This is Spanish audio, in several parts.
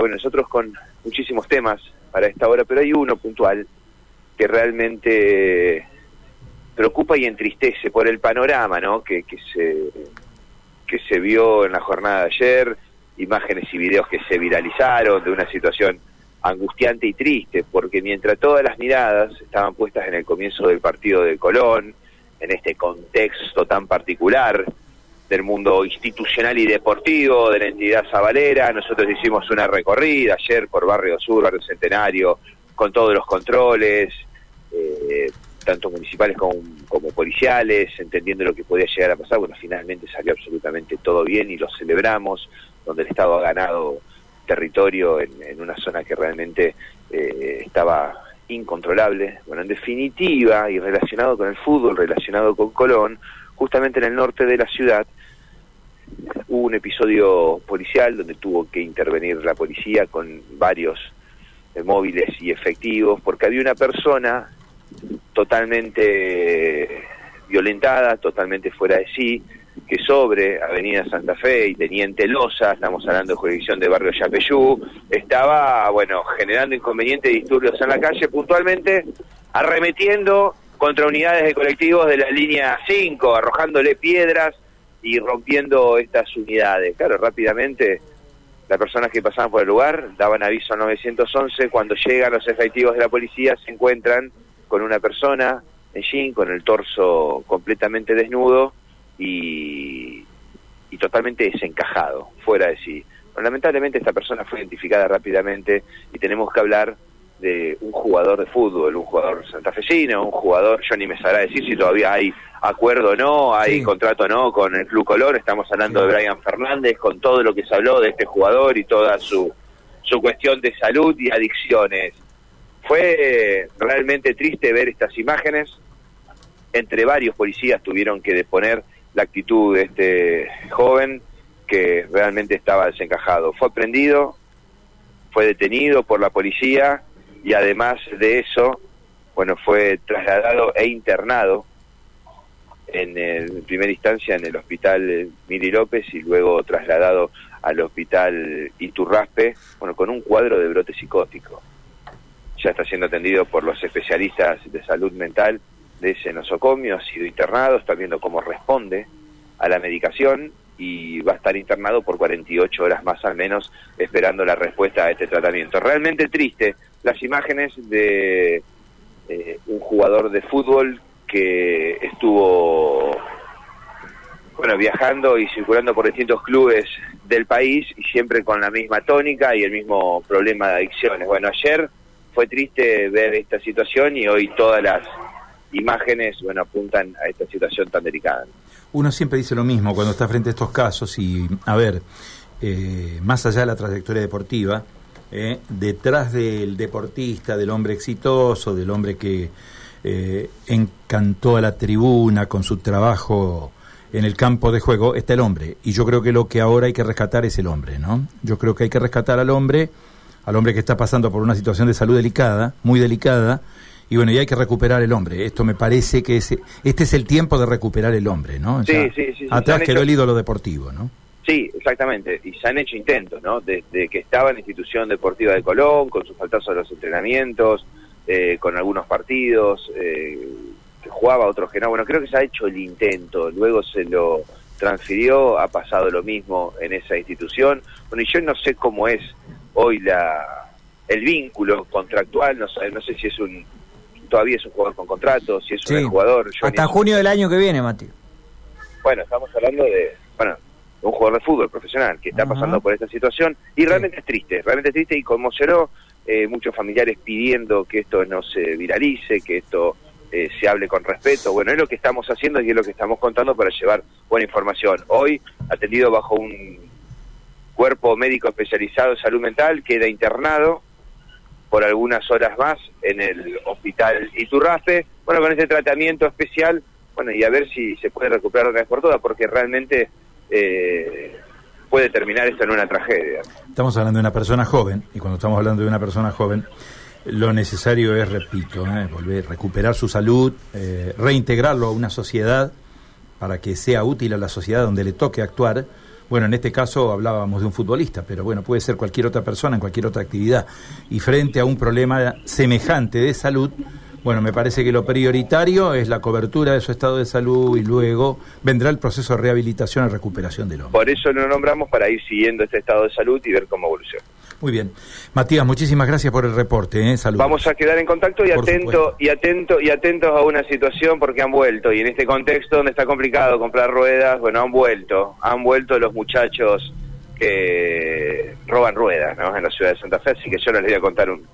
Bueno, nosotros con muchísimos temas para esta hora, pero hay uno puntual que realmente preocupa y entristece por el panorama ¿no? que, que, se, que se vio en la jornada de ayer, imágenes y videos que se viralizaron de una situación angustiante y triste, porque mientras todas las miradas estaban puestas en el comienzo del partido de Colón, en este contexto tan particular, del mundo institucional y deportivo de la entidad Zabalera. Nosotros hicimos una recorrida ayer por Barrio Sur, Barrio Centenario, con todos los controles, eh, tanto municipales como, policiales, entendiendo lo que podía llegar a pasar. Bueno, finalmente salió absolutamente todo bien y lo celebramos, donde el Estado ha ganado territorio en, una zona que realmente eh, estaba incontrolable. Bueno, en definitiva, y relacionado con el fútbol, relacionado con Colón, justamente en el norte de la ciudad, hubo un episodio policial donde tuvo que intervenir la policía con varios eh, móviles y efectivos, porque había una persona totalmente violentada, totalmente fuera de sí, que sobre Avenida Santa Fe y Teniente Loza, estamos hablando de jurisdicción de barrio Yapeyú, estaba, bueno, generando inconvenientes y disturbios en la calle, puntualmente arremetiendo contra unidades de colectivos de la línea 5, arrojándole piedras y rompiendo estas unidades. Claro, rápidamente las personas que pasaban por el lugar daban aviso al 911, cuando llegan los efectivos de la policía se encuentran con una persona en jean, con el torso completamente desnudo y, y totalmente desencajado, fuera de sí. lamentablemente esta persona fue identificada rápidamente y tenemos que hablar de un jugador de fútbol, un jugador santafesino, un jugador, yo ni me sabrá decir si todavía hay acuerdo o no, hay contrato o no con el Club Color, estamos hablando de Brian Fernández, con todo lo que se habló de este jugador y toda su, su cuestión de salud y adicciones. Fue realmente triste ver estas imágenes, entre varios policías tuvieron que deponer la actitud de este joven que realmente estaba desencajado. Fue prendido, fue detenido por la policía y además de eso, bueno, fue trasladado e internado en, el, primera instancia en el hospital Miri López y luego trasladado al hospital Iturraspe, bueno, con un cuadro de brote psicótico. Ya está siendo atendido por los especialistas de salud mental de ese nosocomio, ha sido internado, está viendo cómo responde a la medicación y va a estar internado por 48 horas más al menos esperando la respuesta a este tratamiento. Realmente triste las imágenes de eh, un jugador de fútbol que estuvo bueno viajando y circulando por distintos clubes del país y siempre con la misma tónica y el mismo problema de adicciones. Bueno, ayer fue triste ver esta situación y hoy todas las imágenes bueno apuntan a esta situación tan delicada uno siempre dice lo mismo cuando está frente a estos casos y, a ver, eh, más allá de la trayectoria deportiva, eh, detrás del deportista, del hombre exitoso, del hombre que eh, encantó a la tribuna con su trabajo en el campo de juego, está el hombre. Y yo creo que lo que ahora hay que rescatar es el hombre, ¿no? Yo creo que hay que rescatar al hombre, al hombre que está pasando por una situación de salud delicada, muy delicada, y bueno, y hay que recuperar el hombre. Esto me parece que es, este es el tiempo de recuperar el hombre, ¿no? sí, sí, sí, Atrás quedó el ídolo deportivo, ¿no? Sí, exactamente. Y se han hecho intentos, ¿no? Desde que estaba en la institución deportiva de Colón, con sus faltazos a los entrenamientos, eh, con algunos partidos, eh, que jugaba, otros que no. Bueno, creo que se ha hecho el intento. Luego se lo transfirió, ha pasado lo mismo en esa institución. Bueno, y yo no sé cómo es hoy la el vínculo contractual, no sé, no sé si es un todavía es un jugador con contrato, si es un jugador... Hasta junio del año que viene, Mati. Bueno, estamos hablando de, bueno, un jugador de fútbol profesional que está pasando por esta situación y realmente es triste, realmente es triste y conmocionó eh, muchos familiares pidiendo que esto no se viralice, que esto eh, se hable con respeto. Bueno, es lo que estamos haciendo y es lo que estamos contando para llevar buena información. Hoy, atendido bajo un cuerpo médico especializado en salud mental, queda internado por algunas horas más en el hospital Iturrafe, bueno, con ese tratamiento especial, bueno, y a ver si se puede recuperar una vez por todas, porque realmente eh, puede terminar esto en una tragedia. Estamos hablando de una persona joven, y cuando estamos hablando de una persona joven, lo necesario es, repito, ¿eh? volver, recuperar su salud, eh, reintegrarlo a una sociedad para que sea útil a la sociedad donde le toque actuar Bueno, en este caso hablábamos de un futbolista, pero bueno, puede ser cualquier otra persona en cualquier otra actividad. Y frente a un problema semejante de salud, bueno, me parece que lo prioritario es la cobertura de su estado de salud y luego vendrá el proceso de rehabilitación y recuperación del hombre. Por eso lo nombramos para ir siguiendo este estado de salud y ver cómo evoluciona. Muy bien. Matías, muchísimas gracias por el reporte. ¿eh? Saludos. Vamos a quedar en contacto y atento, y atento y atentos a una situación porque han vuelto y en este contexto donde está complicado comprar ruedas, bueno, han vuelto, han vuelto los muchachos que roban ruedas, ¿no? En la ciudad de Santa Fe, así que yo les voy a contar un,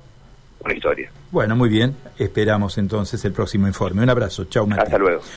una historia. Bueno, muy bien. Esperamos entonces el próximo informe. Un abrazo. Chao. Hasta luego.